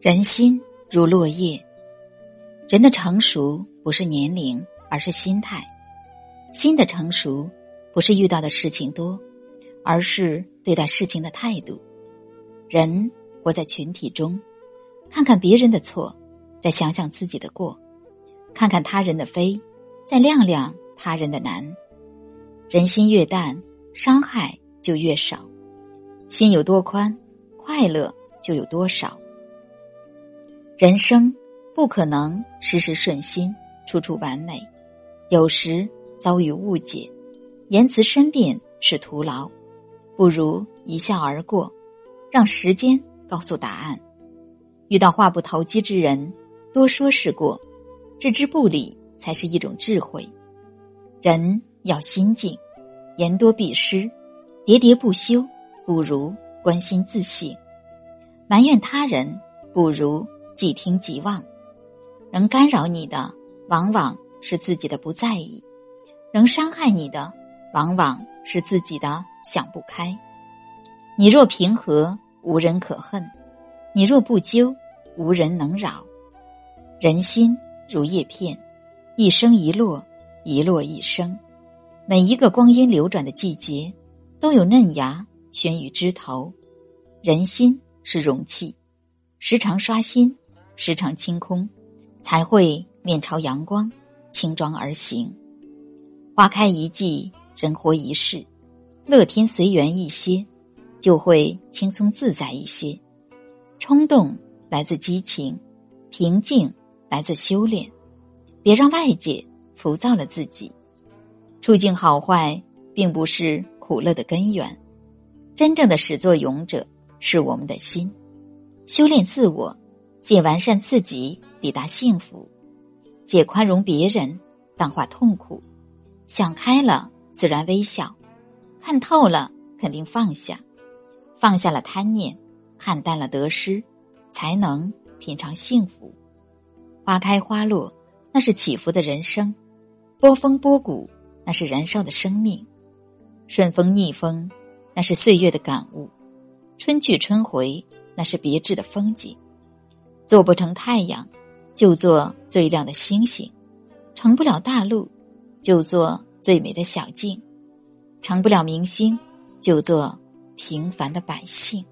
人心如落叶，人的成熟不是年龄，而是心态；心的成熟不是遇到的事情多，而是对待事情的态度。人活在群体中，看看别人的错，再想想自己的过；看看他人的非，再亮亮他人的难。人心越淡，伤害就越少；心有多宽，快乐就有多少。人生不可能时时顺心，处处完美，有时遭遇误解，言辞申辩是徒劳，不如一笑而过，让时间告诉答案。遇到话不投机之人，多说是过，置之不理才是一种智慧。人要心静，言多必失，喋喋不休不如关心自省，埋怨他人不如。即听即忘，能干扰你的往往是自己的不在意，能伤害你的往往是自己的想不开。你若平和，无人可恨；你若不纠，无人能扰。人心如叶片，一生一落，一落一生。每一个光阴流转的季节，都有嫩芽悬于枝头。人心是容器，时常刷新。时常清空，才会面朝阳光，轻装而行。花开一季，人活一世，乐天随缘一些，就会轻松自在一些。冲动来自激情，平静来自修炼。别让外界浮躁了自己。处境好坏，并不是苦乐的根源。真正的始作俑者是我们的心。修炼自我。借完善自己，抵达幸福；借宽容别人，淡化痛苦。想开了，自然微笑；看透了，肯定放下。放下了贪念，看淡了得失，才能品尝幸福。花开花落，那是起伏的人生；波峰波谷，那是燃烧的生命；顺风逆风，那是岁月的感悟；春去春回，那是别致的风景。做不成太阳，就做最亮的星星；成不了大陆，就做最美的小径；成不了明星，就做平凡的百姓。